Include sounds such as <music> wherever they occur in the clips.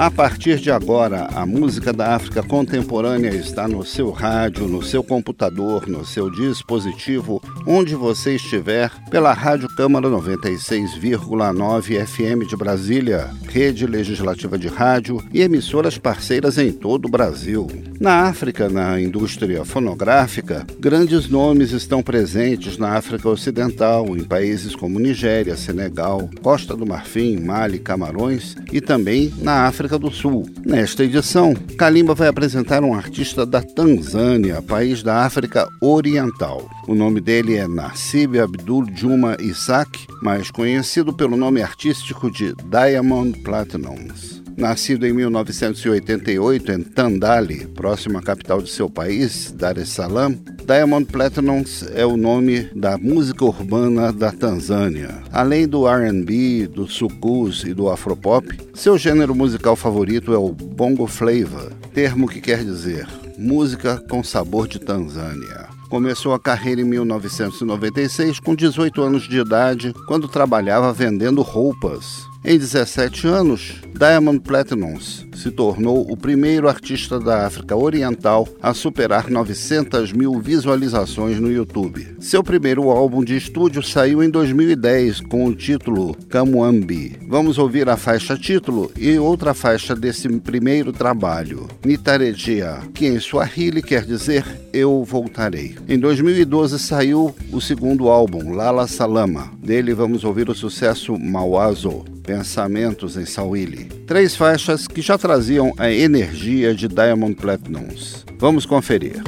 A partir de agora, a música da África contemporânea está no seu rádio, no seu computador, no seu dispositivo, onde você estiver, pela Rádio Câmara 96,9 FM de Brasília, rede legislativa de rádio e emissoras parceiras em todo o Brasil. Na África, na indústria fonográfica, grandes nomes estão presentes na África Ocidental, em países como Nigéria, Senegal, Costa do Marfim, Mali, Camarões e também na África África do Sul. Nesta edição, Kalimba vai apresentar um artista da Tanzânia, país da África Oriental. O nome dele é Nassib Abdul Juma Isaac, mais conhecido pelo nome artístico de Diamond Platinums. Nascido em 1988 em Tandale, próximo à capital de seu país, Dar es Salaam, Diamond Platinums é o nome da música urbana da Tanzânia. Além do R&B, do sucus e do afropop, seu gênero musical favorito é o bongo flavor, termo que quer dizer música com sabor de Tanzânia. Começou a carreira em 1996 com 18 anos de idade, quando trabalhava vendendo roupas. Em 17 anos, Diamond Platinums se tornou o primeiro artista da África Oriental a superar 900 mil visualizações no YouTube. Seu primeiro álbum de estúdio saiu em 2010 com o título Kamwambi. Vamos ouvir a faixa título e outra faixa desse primeiro trabalho, Nitarejia, que em Swahili quer dizer Eu Voltarei. Em 2012 saiu o segundo álbum, Lala Salama. Dele vamos ouvir o sucesso Mawazo. Pensamentos em Sawili. Três faixas que já traziam a energia de Diamond Platinums. Vamos conferir.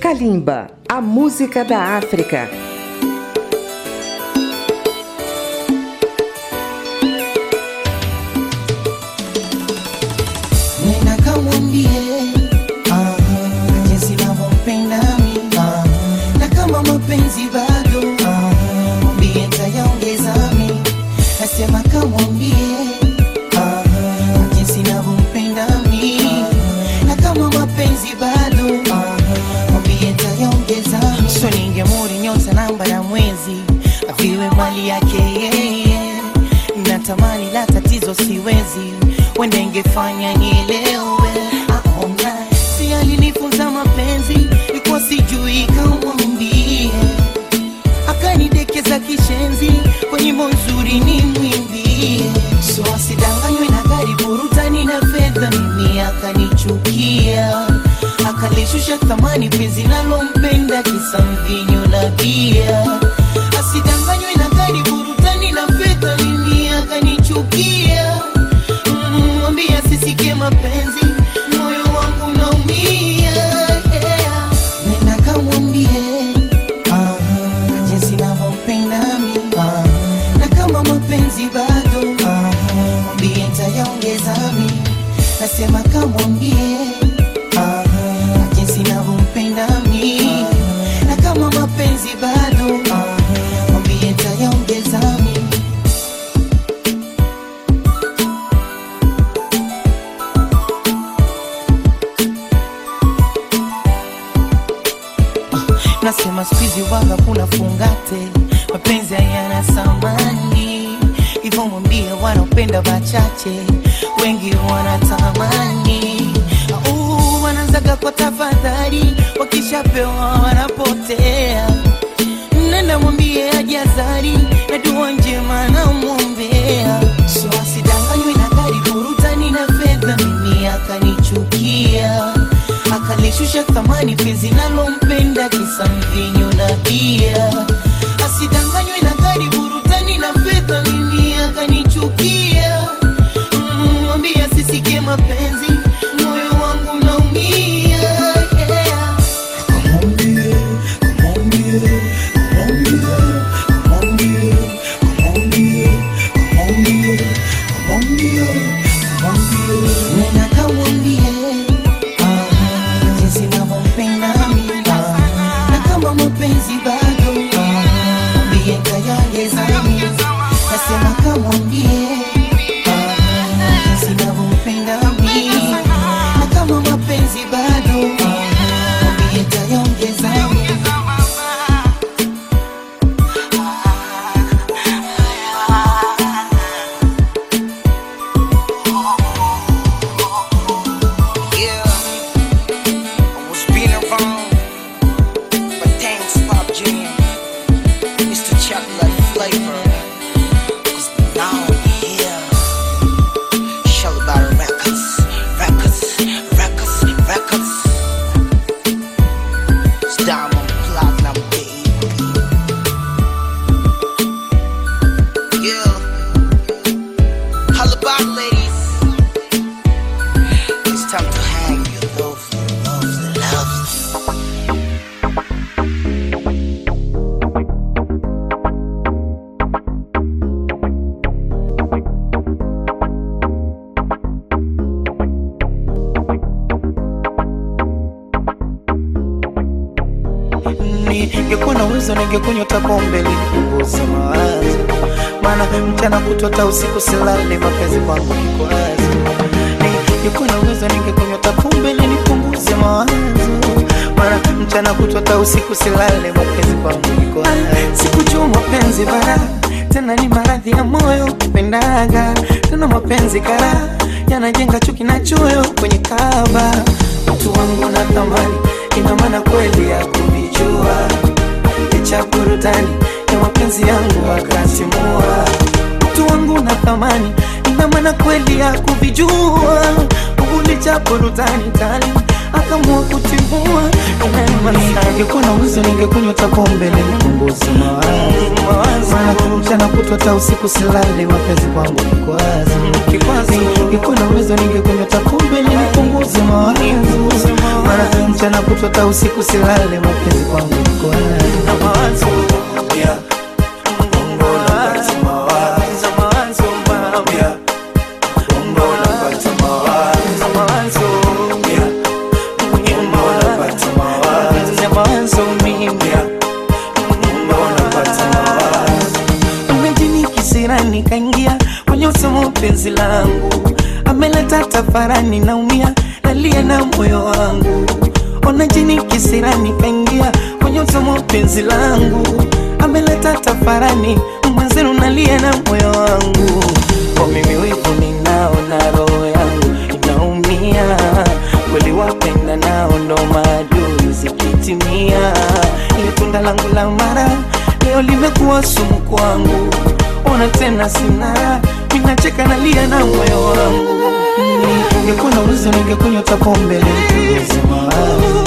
Kalimba, a música da África. find mchana kutwa hata usiku silale mapenzi kwangu kikwazo. Ningekuwa na uwezo ningekunywa takumbe nipunguze mawazo. Maana mchana kutwa hata usiku silale mapenzi kwangu kikwazo langu, ameleta tafarani, naumia nalia na moyo wangu. Ona jini kisirani, kaingia kwenye utomo, penzi langu, ameleta tafarani, mwenzenu nalia na moyo wangu. Kwa mimi wivu ninaona roho yangu inaumia, kweli wapenda nao ndo maadui zikitimia, ile langu la mara leo limekuwa sumu kwangu. Ona tena sina minacheka nalia na moyo wangu. Ningekuwa na uwezo ningekunywa hata pombe nipunguze mawazo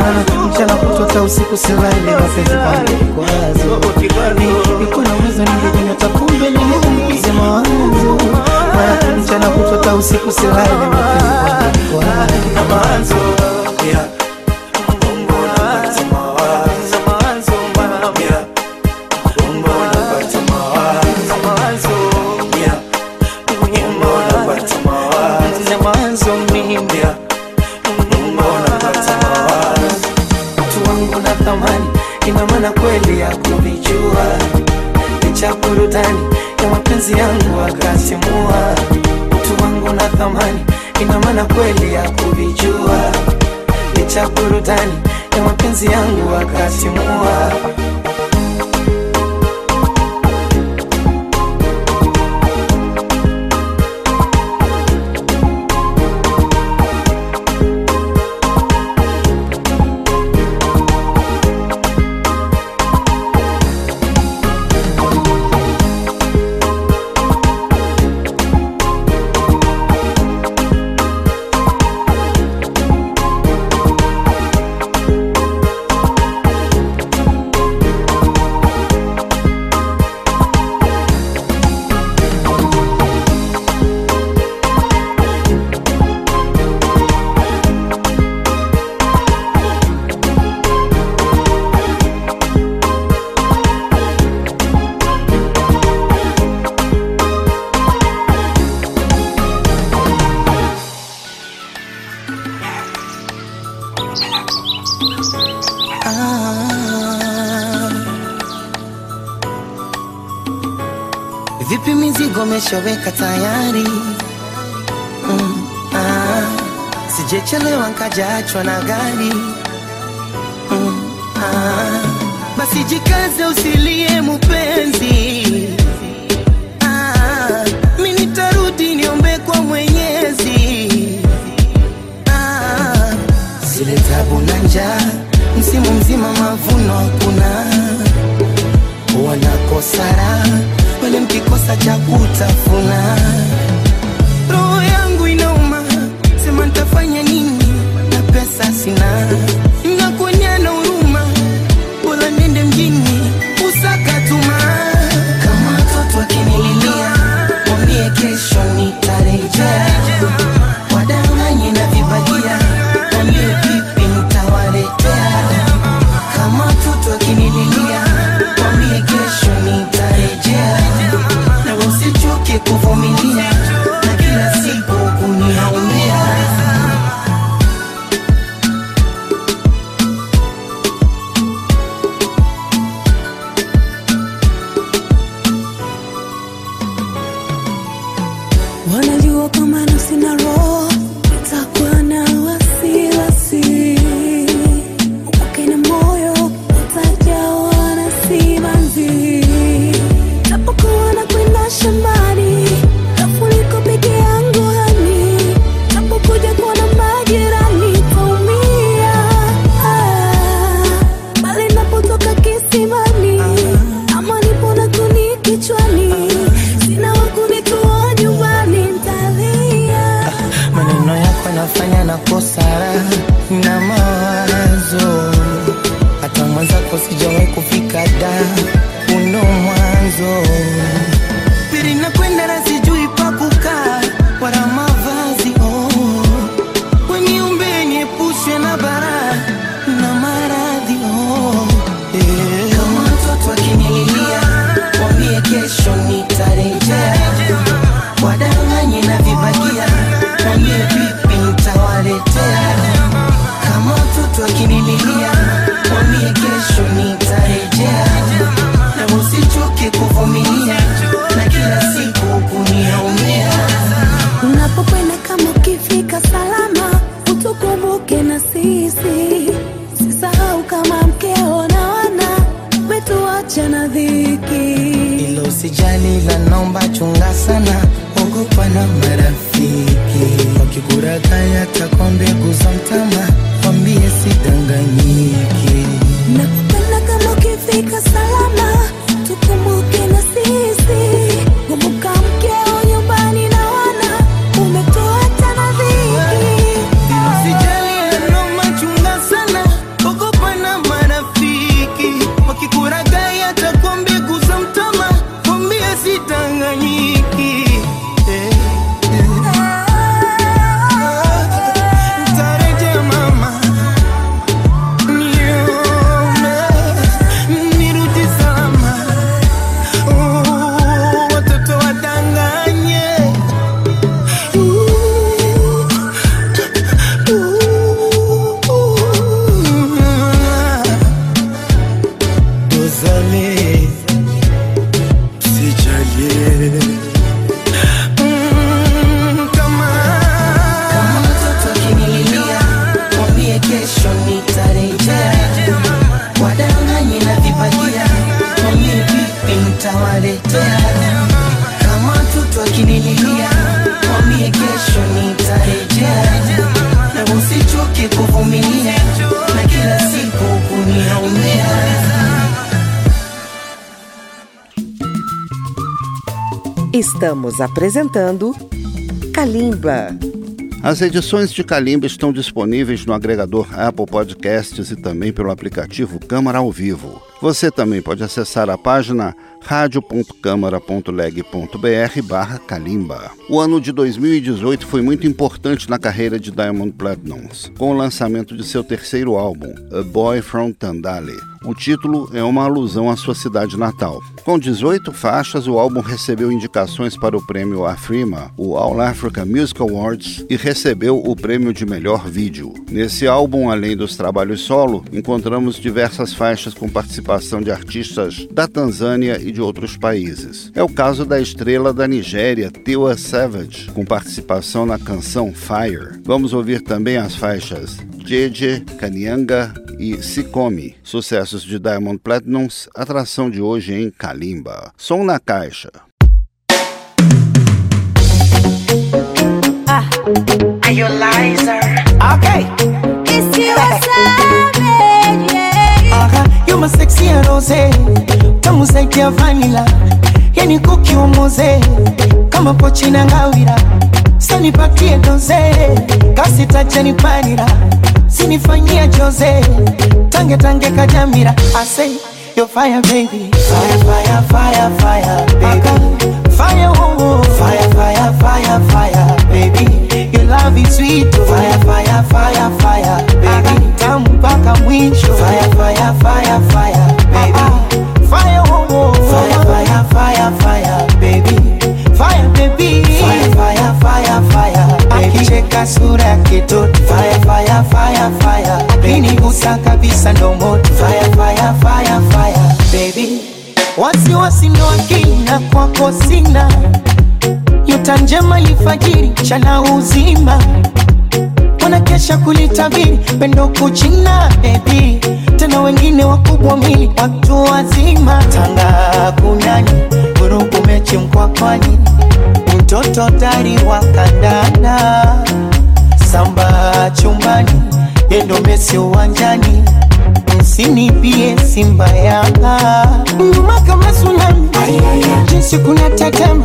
maana mchana kutwa hata usiku silali, mapenzi kwangu. Kikwazo ningekuwa na uwezo ningekunywa hata pombe nipunguze mawazo maana mchana kutwa hata usiku silali, mapenzi kwangu. kikwazo burudani ya mapenzi yangu akasimua utu wangu na thamani ina maana kweli ya kuvijua. Licha burudani ya mapenzi yangu akasimua mizigo tayari? Mm, ah, sijechelewa nkajaachwa na gari. Mm, ah, basi jikaze usilie mupenzi. Ah, mi. Ah, msimu mzima mavuno hakuna, wanakosa pale mkikosa cha myself Estamos apresentando Kalimba. As edições de Calimba estão disponíveis no agregador Apple Podcasts e também pelo aplicativo Câmara ao Vivo. Você também pode acessar a página radio.câmara.leg.br barra Kalimba. O ano de 2018 foi muito importante na carreira de Diamond Platnumz, com o lançamento de seu terceiro álbum, A Boy From Tandale. O título é uma alusão à sua cidade natal. Com 18 faixas, o álbum recebeu indicações para o prêmio AFRIMA, o All Africa Music Awards, e recebeu o prêmio de melhor vídeo. Nesse álbum, além dos trabalhos solo, encontramos diversas faixas com participação de artistas da Tanzânia e de outros países. É o caso da estrela da Nigéria, Tiwa Savage, com participação na canção Fire. Vamos ouvir também as faixas Jeje, Kanyanga e Sikomi, sucessos de Diamond Platinums, atração de hoje em Kalimba. Som na caixa. Are you? Okay. It's you. You my sexy rose. Tamu zaidi ya vanila yani kuki umoze kama pochi na ngawira. Sanipatie doze. Kasi tachanipanira sinifanyia jose tange tange kajamira. I say you're fire baby. Fire fire fire fire baby. Fire oh, oh. fire sina. Nyota njema lifajiri chana uzima. Wanakesha kulitabiri pendo kuchina bebi tena wengine wakubwa mili watu wazima. Tanga kunani vurugu mechi mkwakwani mtoto tari wa kandanda samba chumbani yendo mesi uwanjani msinipie simba ya nyuma kama sunami, jinsi kuna tetema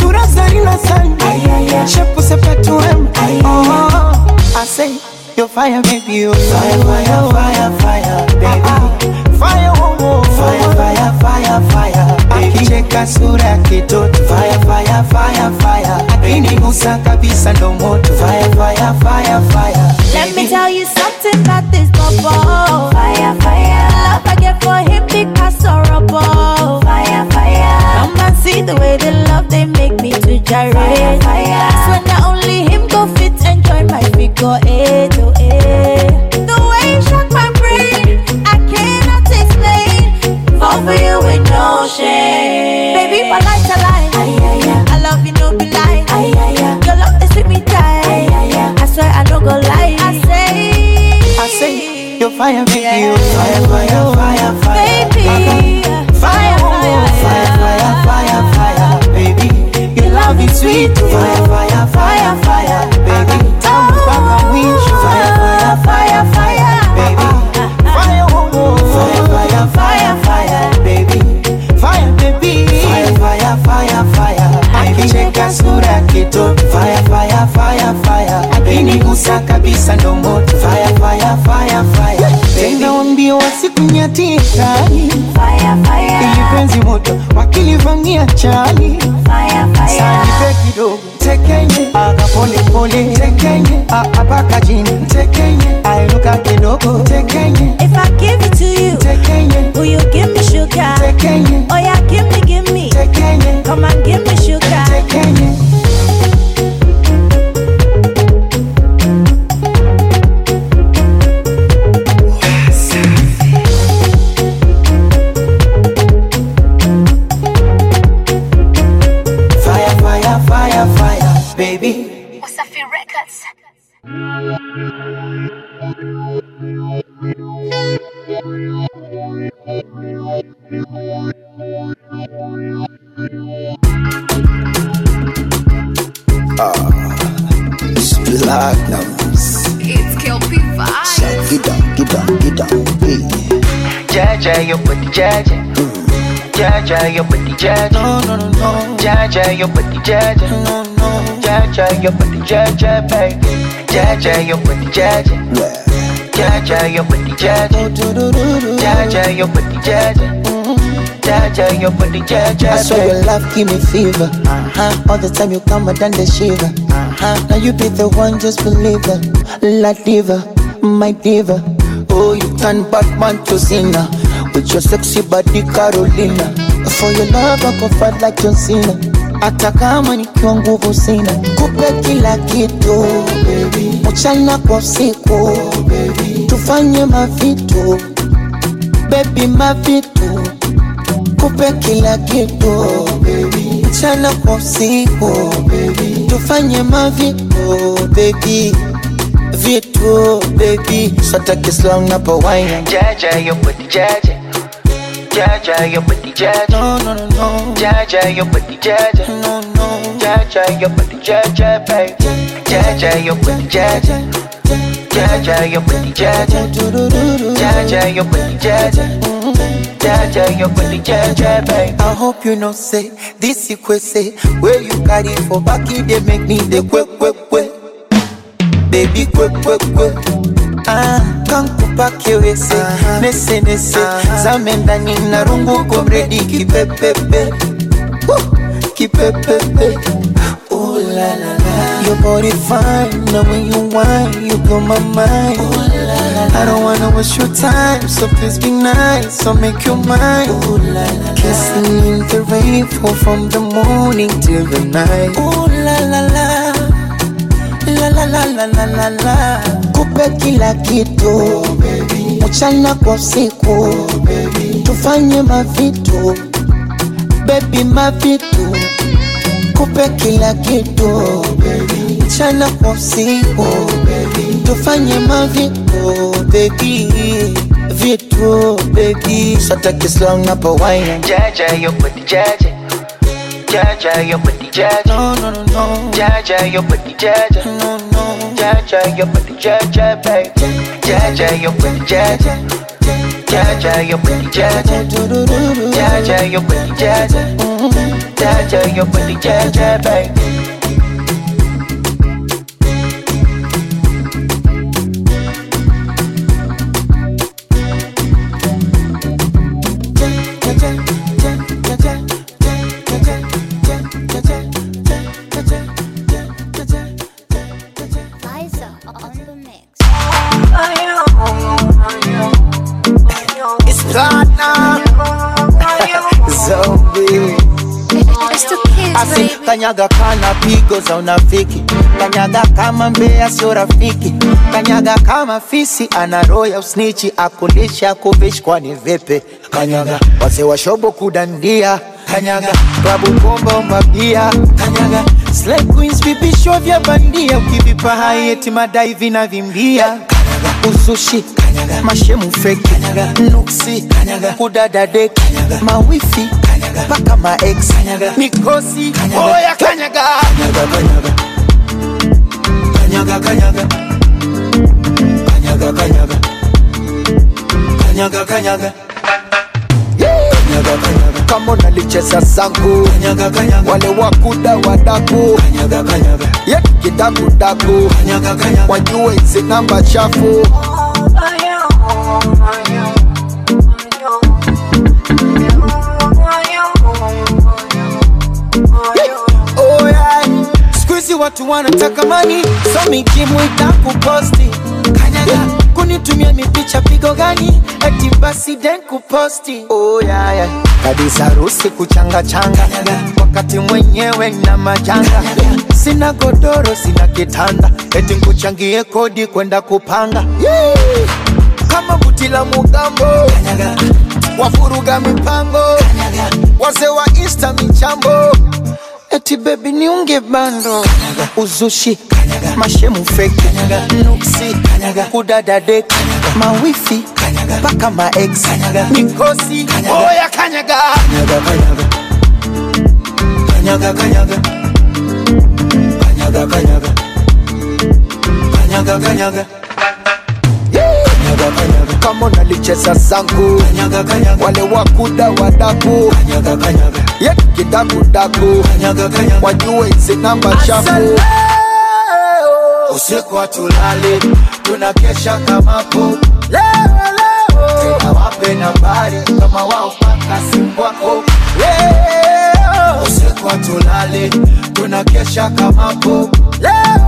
sura zarina sana shepu sepetuem oh, I say you're fire, baby. You fire, fire, fire, fire, baby. Fire, homo oh, fire, fire, fire, fire. Akicheka sura kitoto. Fire, fire, fire, fire. Akinigusa kabisa ndo moto. Fire, fire, fire, fire. Let me tell you something about this bubble. Fire, fire. Love I get for him because horrible. Fire, fire. Come and see the way they love they make me to gyrate. Fire, fire. Swear not only him go fit enjoy my figure eight oh eight. The way you shock my brain, I cannot explain. Fall for you with no shame. Baby, my life a lie. I love you, no be lie. Say you're fire. You fire, fire, fire, fire. baby, Fire, fire, fire, fire, fire, baby. Your love is sweet. Fire, fire, fire, fire, baby. Tamu mpaka mwisho. Fire, fire, fire, fire, baby. Fire, oh, oh. fire, fire, fire, fire, baby. Fire, baby. Fire, fire, fire, fire. Akicheka sura kitoto. Fire, fire, fire, fire. Akinigusa kabisa ndo moto. Fire, wasikunyatie kali fire, fire, ili penzi moto wakilivamia chali. Sanipe kidogo tekenye aga pole pole tekenye apaka chini tekenye ainuka kidogo tekenye If I give it to you, tekenye will you give me sugar? tekenye Oh yeah, give me, give me. tekenye Come and give me sugar. tekenye Jaja, your booty jaja. Jaja, your booty jaja. No, no, no, no, Jaja, your booty jaja. no, no. Jaja, your booty jaja, baby. Jaja, your booty jaja. Jaja, your booty jaja. Jaja, your booty jaja. Jaja, your booty jaja, I swear your love give me fever. Uh-huh. All the time you come and done the shiver. Uh-huh. Now you be the one, just believe it. La diva, my diva. Oh, you turn Batman to Cena with your sexy body, Carolina. For your love, go fight like John Cena. Hata kama nikiwa nguvu sina, kupe kila kitu mchana kwa siku tufanye mavitu baby, mavitu kupe kila kitu mchana kwa usiku tufanye mavitu baby. Vitu baby. Sataki slang na pawaina Jaja, booty jaja. Jaja, your booty jaja. no, no, no, no. Jaja, your booty jaja. No, no. Jaja, your booty jaja, baby. Jaja, your booty jaja. Jaja, your booty jaja. Jaja, your booty jaja. Jaja, your booty jaja, baby. I hope you know say this you say where you carry for back they make me the quick quick quick baby quick quick quick ah kankupa kiwese nese nese. Zame ndani na rungu komredi kipepepe. Woo! kipepepe. Ooh la la la. Your body fine, now when you whine, you blow my mind. Ooh la la la. I don't wanna waste your time, so please be nice, so make your mind. Ooh la la Kissing in the rain, fall from the morning till the night. Ooh la la la La la la la Kupe kila kitu baby. Mchana kwa usiku baby. Tufanye mavitu Baby mavitu Kupe kila kitu baby. Mchana kwa usiku baby. Tufanye mavitu baby Vitu baby Sataki slang na pawaina Jaja, your booty jaja. Jaja, your booty jaja. No no no no Jaja, your booty jaja. No no jaja, you're pretty jaja, babe. Jaja, you're pretty jaja. Jaja, you're pretty jaja. Jaja, you're pretty jaja. Jaja, you're pretty jaja, babe. Kanyaga kana pigo za unafiki, kanyaga kama mbea sio rafiki, kanyaga kama fisi ana roho usnichi, akulisha kuvishi kwani? Kanyaga waze wa shobo kudandia, kanyaga klabu bomba mabia, kanyaga slay queens vipisho vya bandia, ukivipa madai vinavimbia, kanyaga usushi, kanyaga. Mashemu fake, kanyaga. Nuksi, kanyaga. Kudada kanyaga. Mawifi, kanyaga. Paka ma ex, kanyaga. Mikosi, oya kanyaga. Kanyaga kanyaga. Kanyaga kanyaga. Kanyaga kanyaga. Kanyaga Kanyaga, chesa sangu kanyaga, kanyaga. wale wakuda wadaku. Ye kidakudaku wajue hizi namba chafu. Watu wanataka mani so kanyaga. yeah. Kunitumia mipicha pigo gani? Eti basi den kuposti. Oh, yeah, yeah. kabisa harusi kuchanga changa. Wakati mwenyewe na majanga. Sina godoro sina kitanda. Eti nkuchangie kodi kwenda kupanga. Yeah. kama buti la mugambo. Wafuruga mipango. Wazee wa insta michambo Eti baby niunge bando Uzushi Kanyaga. Mashemu fake Nuksi Kanyaga. Kudada dek Kanyaga. Mawifi Kanyaga. Paka ma ex Kanyaga. Mikosi Kanyaga. Oya Kanyaga Kanyaga Kanyaga Kanyaga Kanyaga Kanyaga Kanyaga Kanyaga Kanyaga Kanyaga Kanyaga Kanyaga kama nalicheza zangu. Kanyaga, kanyaga. wale wakuda wadaku kanyaga, kanyaga. yetu kidakudaku kanyaga, kanyaga. wajue hizi namba chafu. Usiku hatulali. Tunakesha kamapo leo leo. Tena wape nambari kama wao paka simu wako leo. Usiku hatulali. Tunakesha kamapo leo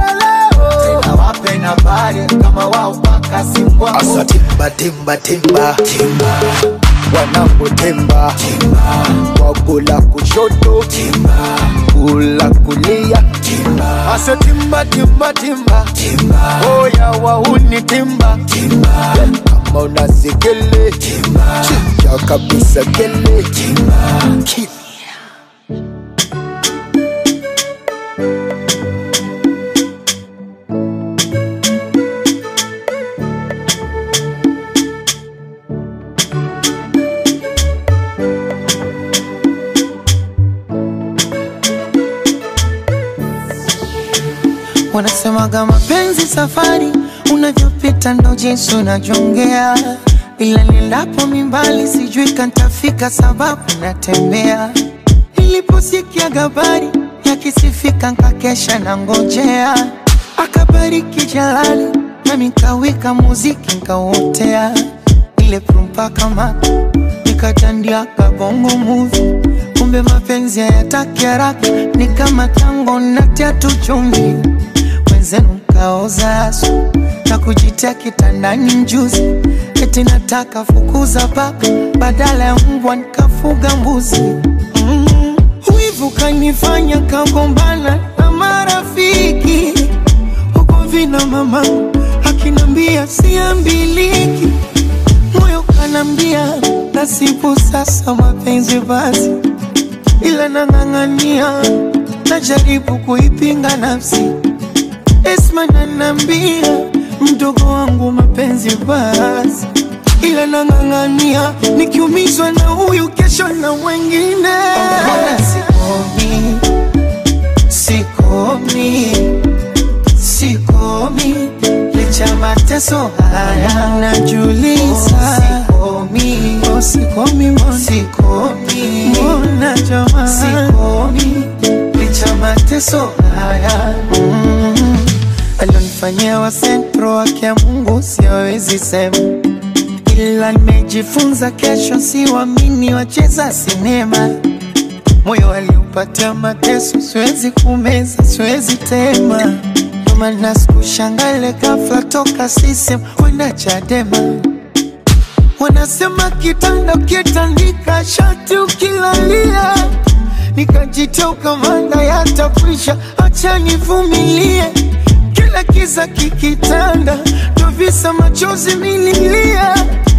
timba timba. Timba timba wanangu timba timba wakula kushoto. Timba kula kulia. Timba ase timba timba timba. Timba oya wauni timba. Timba kama unasikele timba chinja kabisa kele. Timba Ki- Wanasemaga mapenzi safari, unavyopita ndo jinsi unajongea, ila nilapo mimbali sijui kantafika, sababu natembea. Niliposikia habari yakisifika, nkakesha na ngojea, akabariki Jalali nami kawika muziki nkauotea, ile prumpa kama nikatandia kabongo movie. Kumbe mapenzi hayataki haraka, ni kama tango natia tu chumvi, wenzenu kaoza asu na kujitia kitandani mjuzi, eti nataka fukuza paka badala ya mbwa nikafuga mbuzi. Mm, Wivu kanifanya kagombana na marafiki. Huko vina mama akinambia siambiliki. Moyo kanambia nasibu sasa mapenzi basi, ila nang'ang'ania, najaribu kuipinga nafsi. Esma nanambia mdogo wangu mapenzi basi, ila nang'ang'ania, nikiumizwa na huyu kesho na wengine. Mbona sikomi, sikomi, sikomi licha mateso haya. Najuliza sikomi, oh, sikomi mbona? sikomi, mbona jamaa sikomi licha mateso haya. Mm. Alionifanyia wa sentro wake ya Mungu siwezi sema, ila nimejifunza kesho siwamini wacheza sinema moyo aliupatia mateso, siwezi kumeza, siwezi tema. Maana sikushangale ghafla toka sisem kwenda Chadema. Wanasema kitanda kitandika shati ukilalia nikajitoka manda yatakwisha, acha nivumilie kila kiza kikitanda, tovisa machozi mililia,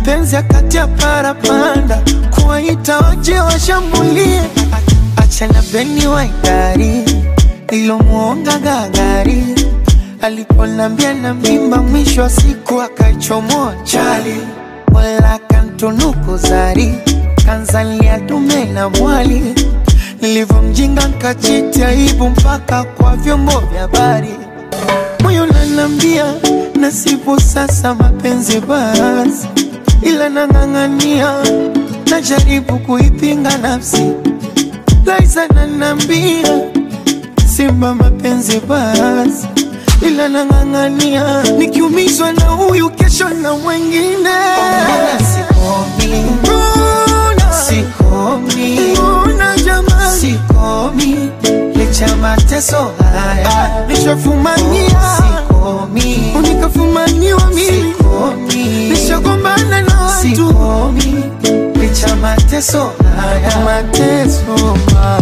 penzi akati ya parapanda, kuwaita waje washambulie, achana beni waitari ilomwonga gagari. Aliponambia na mimba, mwisho wa siku akaichomoa chali, wala kantunuku zari kanzalia dume na mwali, nilivyomjinga nkajiti aibu mpaka kwa vyombo vya habari moyo nanambia nasipo sasa mapenzi basi, ila nang'ang'ania, najaribu kuipinga nafsi. Laiza nanambia simba mapenzi basi, ila nang'ang'ania, nikiumizwa na huyu kesho na mwengine. Sikomi, sikomi, jamani, sikomi licha mateso haya nishafumania, sikomi. Unikafumaniwa mimi, sikomi. Nishagombana na watu, sikomi. Licha mateso haya mateso mama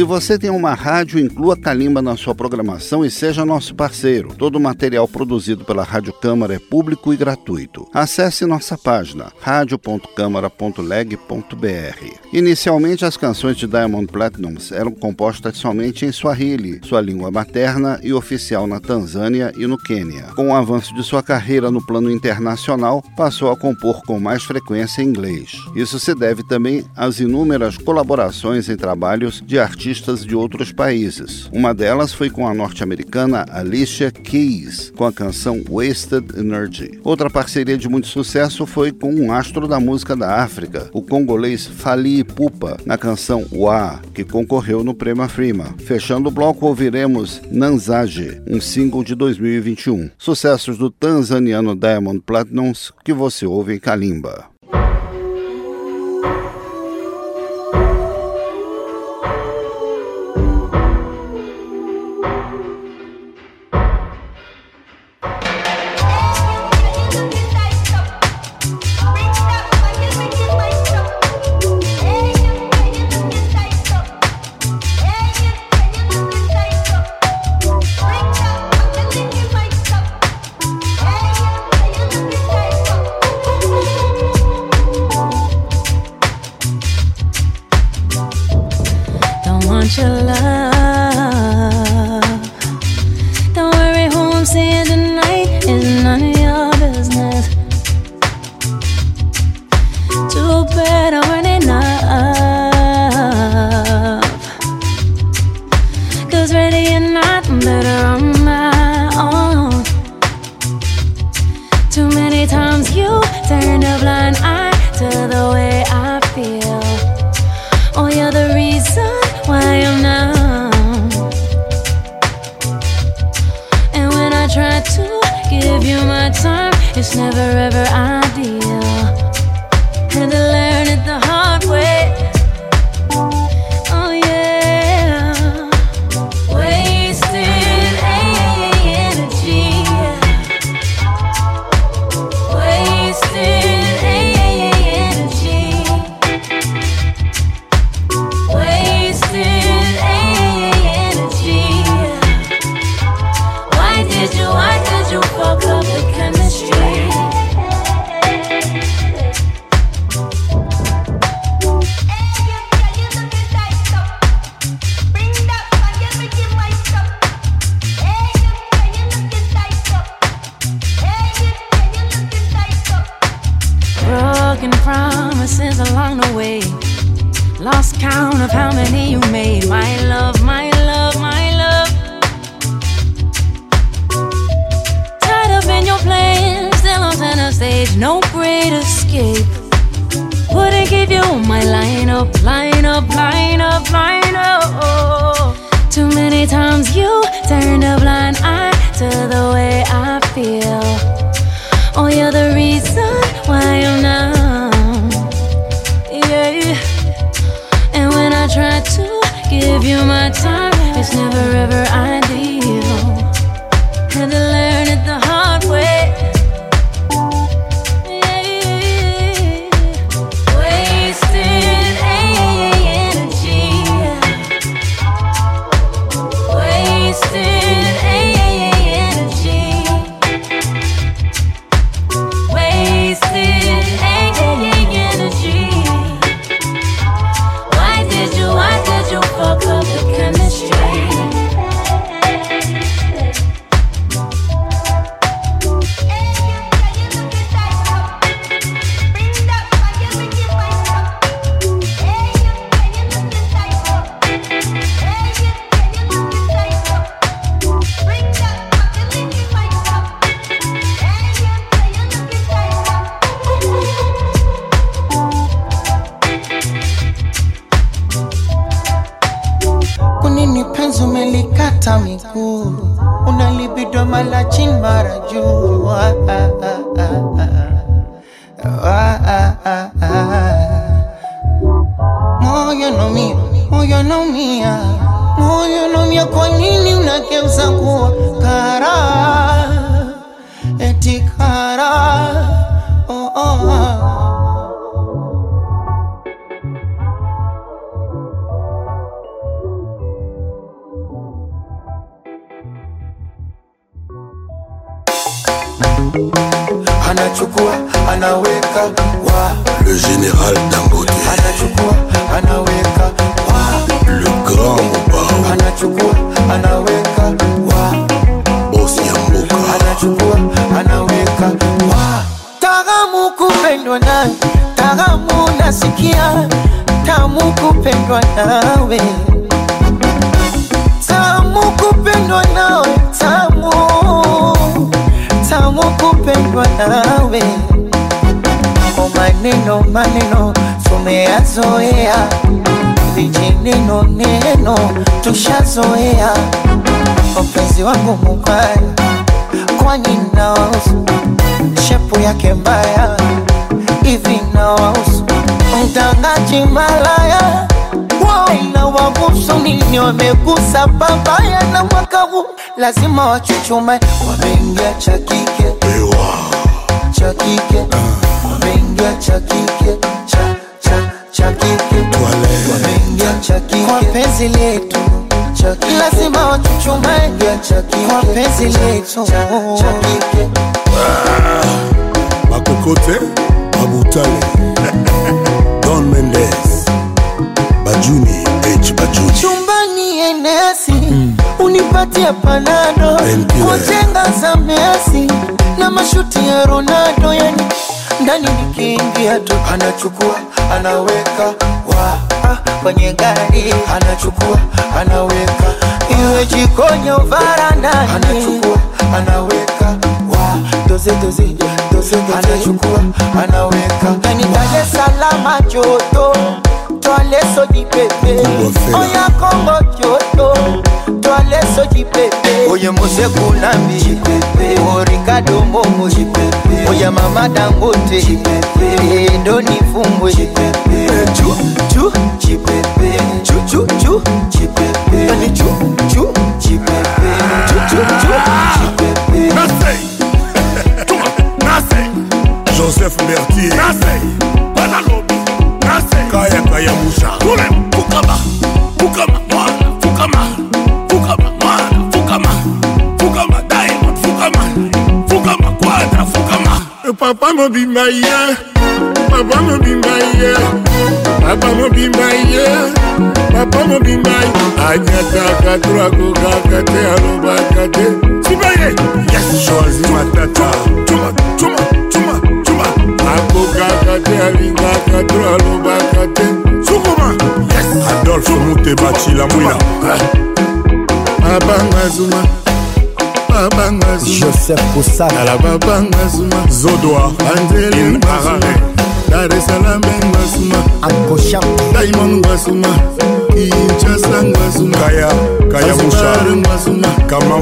Se você tem uma rádio, inclua Calimba na sua programação e seja nosso parceiro. Todo o material produzido pela Rádio Câmara é público e gratuito. Acesse nossa página radio.câmara.leg.br. Inicialmente, as canções de Diamond Platinums eram compostas somente em Swahili, sua língua materna e oficial na Tanzânia e no Quênia. Com o avanço de sua carreira no plano internacional, passou a compor com mais frequência em inglês. Isso se deve também às inúmeras colaborações em trabalhos de artistas artistas de outros países. Uma delas foi com a norte-americana Alicia Keys, com a canção Wasted Energy. Outra parceria de muito sucesso foi com um astro da música da África, o congolês Fali Ipupa, na canção Wa, que concorreu no Prêmio Afrima. Fechando o bloco, ouviremos Nanzaje, um single de 2021. Sucessos do tanzaniano Diamond Platnumz que você ouve em Kalimba. wala chin mara ju moyo ah, ah, ah, no mio moyo no mia moyo no mia kwa nini unageuza kuwa karaa anachukua anaweka wa Le général Dangote, anachukua anaweka wa le grand Mobao, anachukua anaweka wa bosi ya mboka. anachukua anaweka wa taramu kupendwa nawe taramu nasikia tamu kupendwa nawe. Tamu kupendwa nawe tamu kupendwa nawe. Kwa maneno maneno tumeyazoea. Vijineno neno tushazoea. Mpenzi wangu mubaya kwani nawausu shepu yake mbaya hivi nawausu mtangaji malaya wao nawahusu nini wamegusa babaya na mwaka huu. Lazima wachuchume wameingia cha kike. Cha kike. Wameingia cha kike. Cha cha cha kike. Wameingia cha kike. Kwa penzi letu. Lazima wachuchume. Kwa penzi letu. Makokote, Abutale <laughs> Don Mendes, Bajuni, H. Bajuni, chumbani enesi unipatie panado. Kwa chenga za Messi na mashuti ya Ronaldo, yani ndani nikiingia tu. Anachukua anaweka wa ah, kwenye gari. Anachukua anaweka iwe jikoni au varandani anachukua anaweka wa. Doze doze doze doze. Anachukua anaweka yani Dar es Salaam joto Jọlé sódì pépé. Oya kọ́ngọ̀ jòdò. Jọlé sódì pépé. Oye Moseku Lambi. Ori Kado Momo. Oya Mama Dangote. Ndoni Fumwe. Eh, chu chu. Chu chu chu. Ani chu chu. Chu chu chu. Nasei. <laughs> Nasei. Joseph Mertier. Nasei. Panalobe yanga ya musha fukama fukama mwana fukama fukama mwana fukama fukama diamond fukama fukama quadra fukama. Eh, papa mo be my papa mo be my papa mo be my papa mo be my anyata katura kugakate alobakate sibaye! Yes shozi matata. Tuma tuma tuma Akokaka te alingaka to alobaka te. Sukuma, yes. Adolphe Mutebachi la mwina. Abanga Zuma. Babanga. Joseph Kosala Ala babanga Zuma. Zodoa. Angele Ngwasuma. Dar es Salaam Ngwasuma. Ankosha Diamond Ngwasuma. Kinshasa Ngwasuma. Kaya, Kaya Musha. Ngwasuma. Kama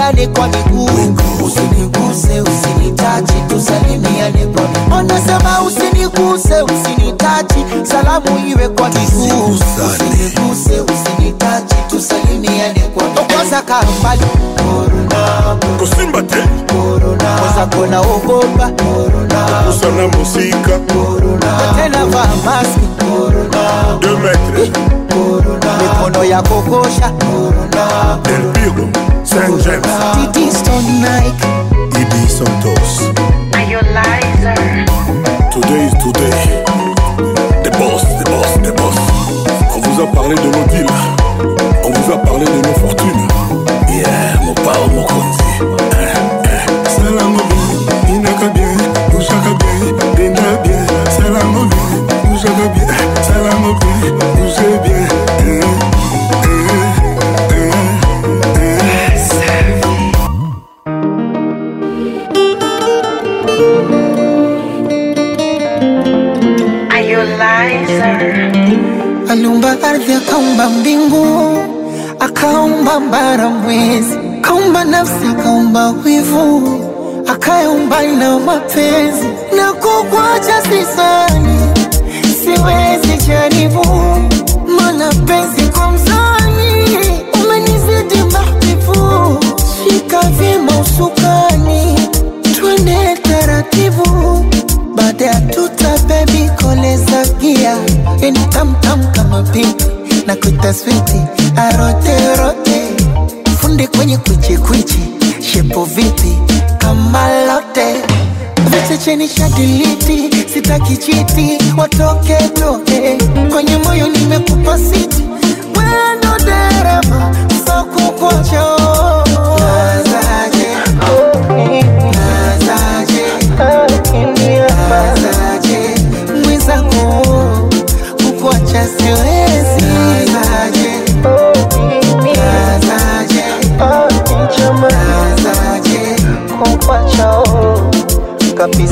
tusalimiane kwa miguu. Usiniguse usinitachi tusalimiane kwa miguu. Onasema usiniguse usinitachi salamu iwe kwa miguu. Usiniguse. Usinitachi tusalimiane kwa miguu. Kwanza kaa mbali korona kusimba te. Korona, kwanza kona ogopa korona kusana musika, korona tena vaa maski. Korona 2 metre mikono ya kokosha korona saint james. Ibi santos. Today is today. The boss the boss the boss. On vous a parlé de nos deals. On vous a parlé de nos fortunes aliumba ardhi akaumba mbingu akaumba mbara mwezi kaumba nafsi akaumba wivu akaumba na mapenzi. Na kukwacha sisani siwezi jaribu mana penzi kwa mzani. Umenizidi mahbibu shika vima usukani twende taratibu baada ya tuta bebi koleza gia ini tamtam kama pipi na kuita switi aroterote funde kwenye kwichikwichi shepo vipi? Kama lote. Vichecheni shadiliti sitaki chiti watoke toke kwenye moyo nimekupa siti wendo dereva sokukocho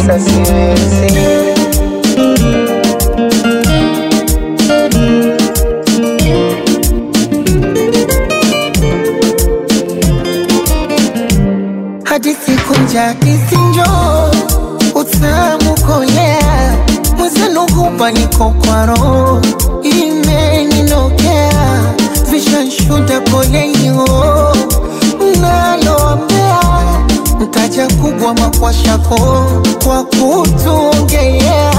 kabisa siwezi. Siku nja kisinjo utamukolea mwenzenu hupa niko imeninokea vishanshuda polelio mtaja kubwa makwashako kwa kutuongelea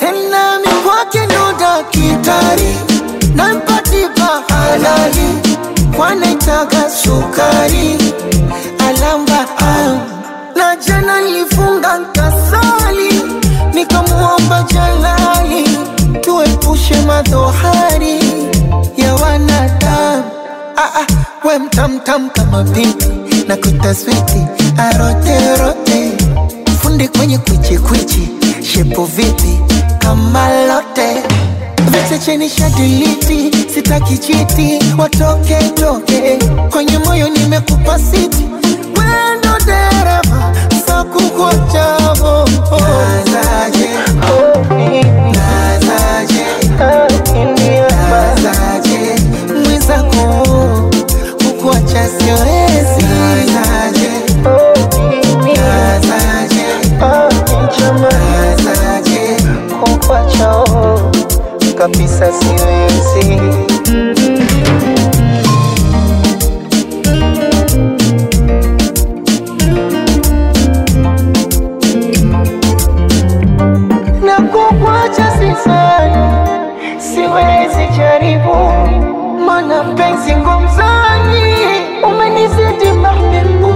tena mi kwake ndo dakitari nampatipa halali kwanaitaga sukari alamba ah. na jana nilifunga nkasali we mtamtam kama pinti na kutaswiti aroterote fundi kwenye kwichikwichi shepo vipi? Kama lote. Vichecheni shadiliti sitaki chiti. Watoke toke. Kwenye moyo nimekupa siti. Wendo dereva. Sakukochavo kabisa siwezi na kukwacha sisani siwezi jaribu mana penzi ngomzani umenizidi mahbibu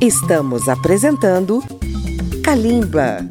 Estamos apresentando Kalimba.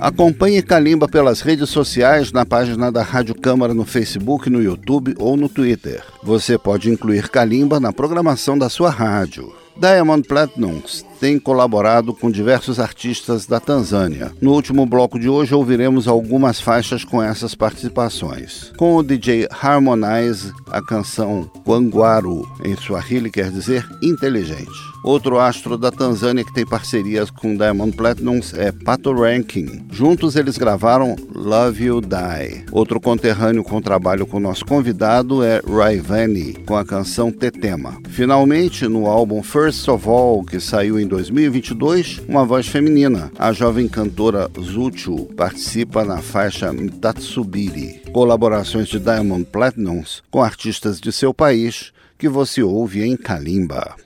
Acompanhe Kalimba pelas redes sociais na página da Rádio Câmara no Facebook, no YouTube ou no Twitter. Você pode incluir Kalimba na programação da sua rádio. Diamond Platinum, tem colaborado com diversos artistas da Tanzânia. No último bloco de hoje ouviremos algumas faixas com essas participações. Com o DJ Harmonize, a canção Quanguaru, em Swahili quer dizer inteligente. Outro astro da Tanzânia que tem parcerias com Diamond Platinums é Pato Ranking. Juntos eles gravaram Love You Die. Outro conterrâneo com trabalho com nosso convidado é Raivani, com a canção Tetema. Finalmente, no álbum First of All, que saiu em 2022, uma voz feminina. A jovem cantora Zuchu participa na faixa Mitatsubiri. Colaborações de Diamond Platinums com artistas de seu país que você ouve em Kalimba.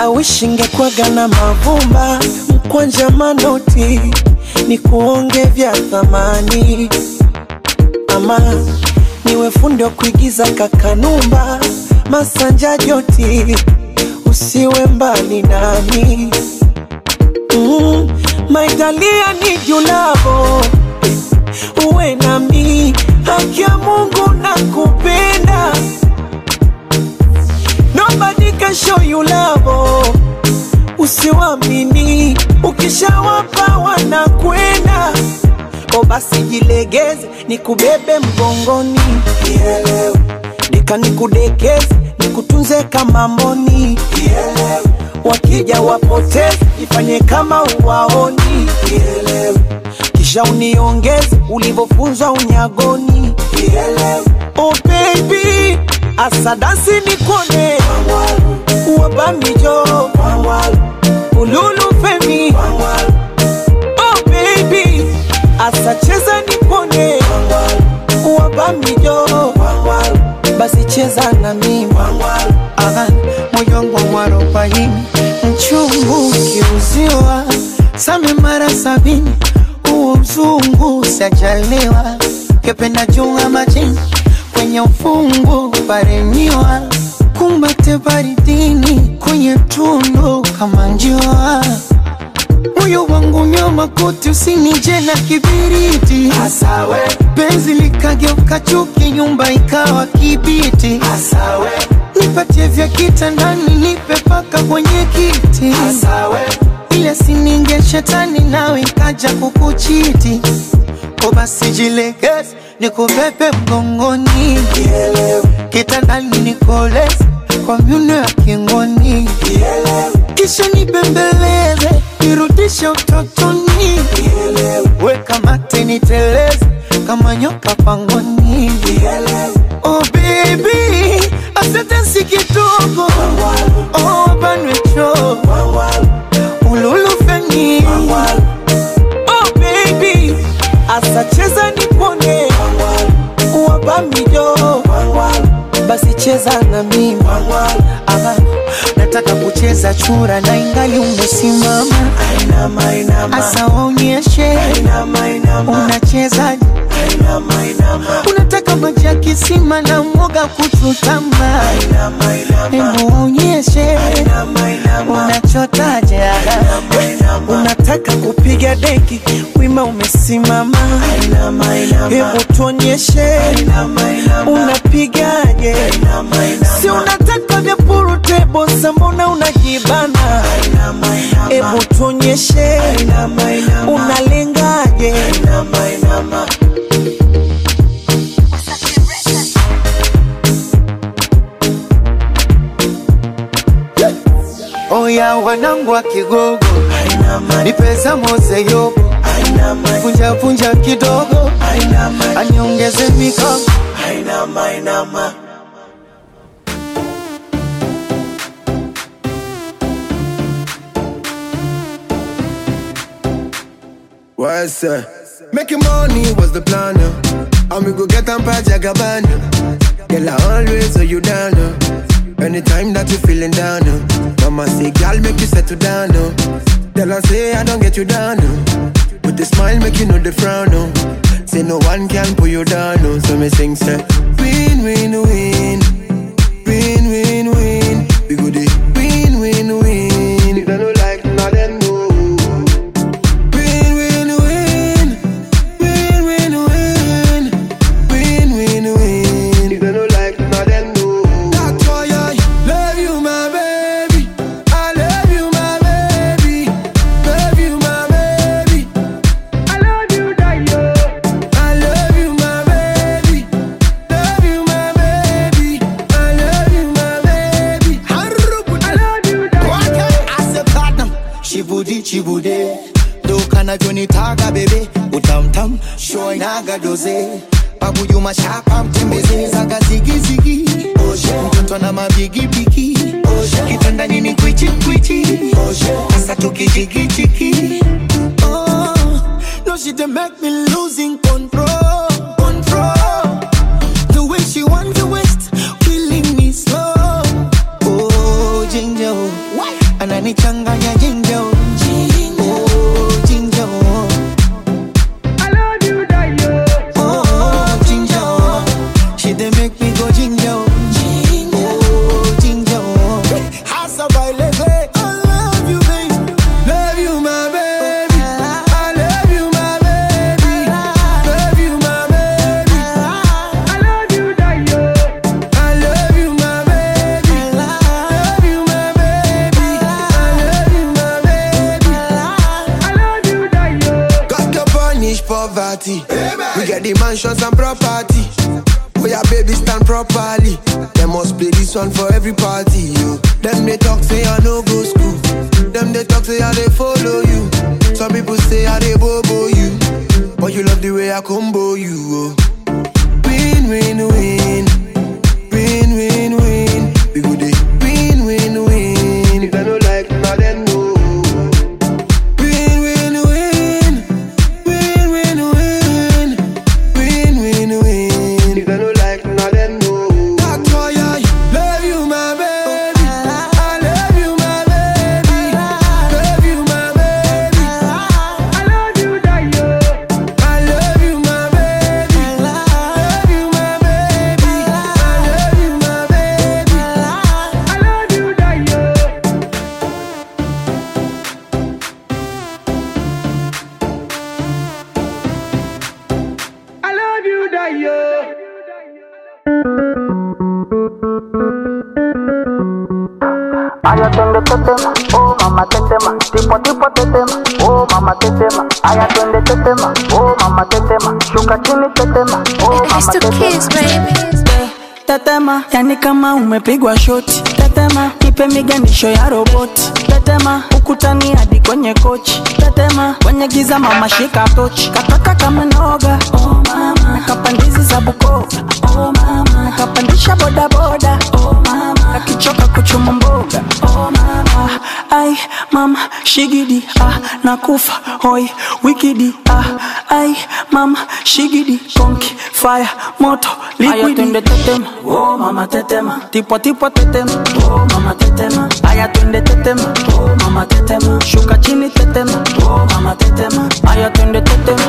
Awishi ingekwaga na mavumba mkwanja manoti ni kuonge vya thamani, ama niwe wa kuigiza kakanumba masanja joti, usiwe mbali nami. Mm, maitalia ni julavo uwe nami, haki ya Mungu na kupenda Nobody show you love. Usiwamini, ukishawapa wanakwenda. O basi jilegeze, nikubebe mgongoni, Nielewe. deka nikudekeze, nikutunze kama mboni, Nielewe. wakija wapoteze, ifanye kama uwaoni, Nielewe. kisha uniongeze ulivyofunzwa unyagoni, Nielewe. oh baby asadasi nikone wabamijo ululu femi oh baby asacheza nikone wabamijo basi cheza na mimi moyo wangu mwarobaini mchungu kiuziwa, same mara sabini. Huo mzungu sajaliwa kependa junga majini. Kwenye ufungu paremiwa kumbate baridini kwenye tundu kama njua. Moyo wangu nyoma koti usinije na kibiriti. Asawe. penzi likageuka chuki nyumba ikawa kibiti. Asawe. nipatie vya kitandani nipe paka kwenye kiti. Asawe. ile sininge shetani nawe ikaja kukuchiti. Ko basi jilegeze nikubebe mgongoni. Kitandani nikoleze kwa miuno ya kingoni kisha nibembeleze nirudishe utotoni. Weka mate niteleze kama nyoka pangoni. Oh baby asante kidogo. Oh banwecho ululufeni oh baby nipone wabamijo basi cheza na mimi ama nataka kucheza chura na ingali umesimama. Asa waonyeshe unacheza unataka maji ya kisima na mwoga kuchutama. Hebu onyeshe unataka kupiga deki wima umesimama. Hebu tuonyeshe unapigaje? Si unataka vya purutebo mbona unajibana. Hebu tuonyeshe unalengaje? Oya wanangu wa Kigogo, ni pesa mose yobo, punja punja kidogo, aniongeze mikono. What's up? Making money was the plan, uh. and we go get on pa Jagaban. Girl, I always hold you down, uh. Anytime that you feeling down, uh. Mama say, girl, make you settle down, uh. Tell her say I don't get you down, uh. With the smile, make you know the frown, uh. Say no one can pull you down, uh. So me sing, say, win, win, win, majoze pabuyu mashapa mtembeze zaga zigizigi oje oh, mtoto na mabigi umepigwa shoti. Tetema, nipe miganisho ya roboti. Tetema, ukutani hadi kwenye kochi. Tetema, kwenye giza mama shika tochi. Kataka kama noga, oh mama. kapandizi za Bukoba, oh mama. kapandisha bodaboda, mama shigidi, ah nakufa hoi wikidi, ah ai mama shigidi, konki fire moto liquidi. twende tetema, oh mama tetema, tipo tipo tetema, oh mama tetema. Aya twende tetema, oh mama tetema, shuka chini tetema, oh mama tetema. Aya twende tetema,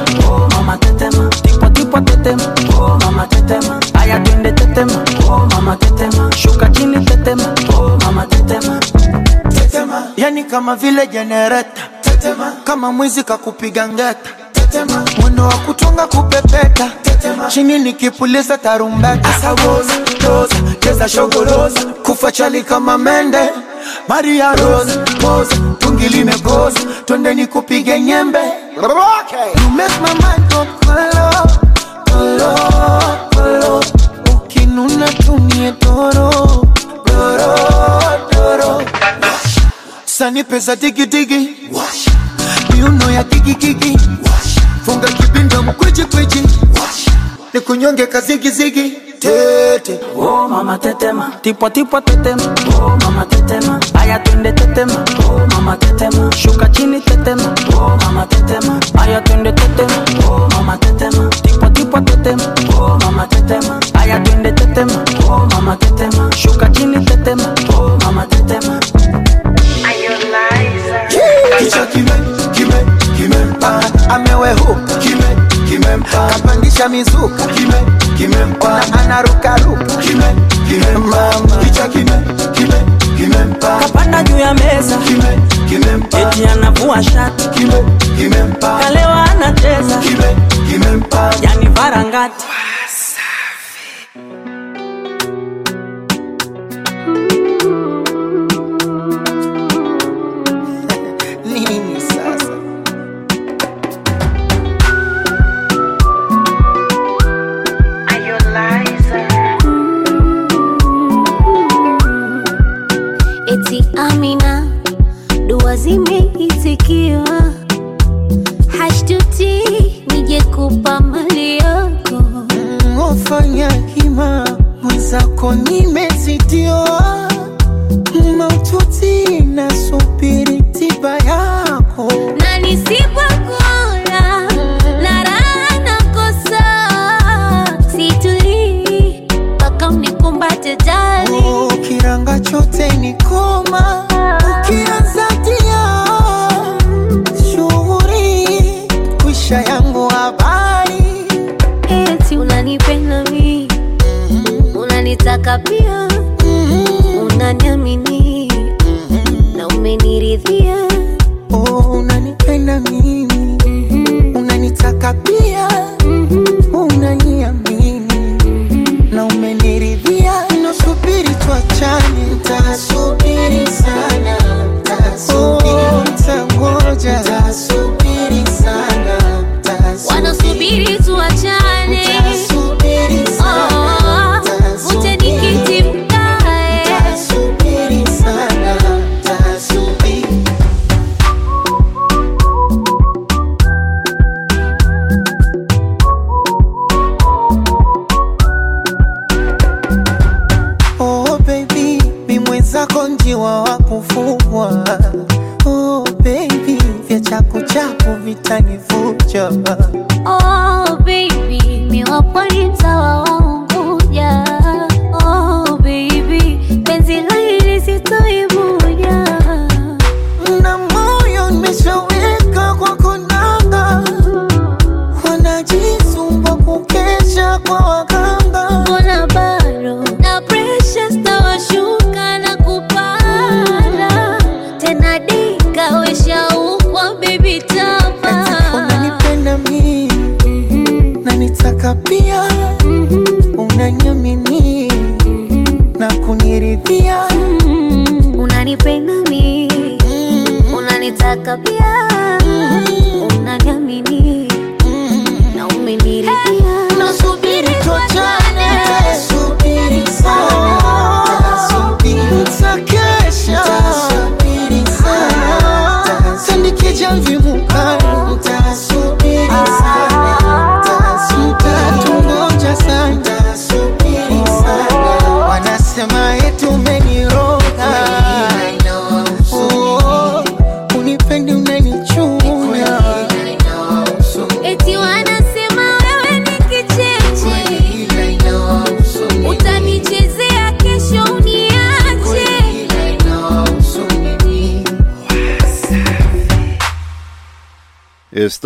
kama vile jenereta Tetema, kama mwizi kakupiga ngeta. Tetema, mwendo wa kutunga kupepeta. Tetema, chini nikipuliza tarumbeta. Asawoza, roza, cheza shogoroza Kufa chali kama mende. Maria Rose, pose, tungi limegoza. Twende nikupige nyembe. You make my mind go kolo, kolo, kolo. Ukinuna tunie toro, Sani pesa digi digi. Miuno ya kiki Funga kibinda mkwichi kwichi Nikunyonge kazigi zigi Tete. Oh mama tetema, tipwa tipwa tetema, oh mama tetema. Aya twende tetema, oh mama tetema. Shuka chini tetema, oh mama tetema. Aya twende tetema, oh mama tetema. tipwa tipwa tetema, oh mama tetema. Aya twende tetema, oh mama tetema. Shuka chini tetema, Kapandisha mizuka kime, kimempa Na anarukaruka kime, kime, mama. Kicha kime, kime, kimempa Kapanda juu ya meza, kime, kimempa eti anavua shati, kime, kimempa kalewa anacheza, kime, kimempa yani varangati. Nini eti Amina, dua zimeitikiwa, hashtuti nije kupa mali yako. ofanya hima mwenzako nimezidiwa,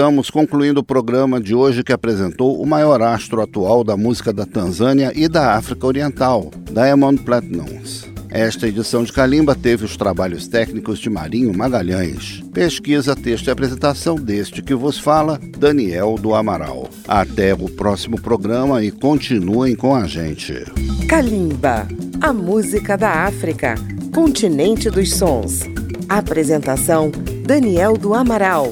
Estamos concluindo o programa de hoje que apresentou o maior astro atual da música da Tanzânia e da África Oriental, Diamond Platnumz. Esta edição de Calimba teve os trabalhos técnicos de Marinho Magalhães. Pesquisa, texto e apresentação deste que vos fala, Daniel do Amaral. Até o próximo programa e continuem com a gente. Kalimba, a música da África, continente dos sons. Apresentação: Daniel do Amaral.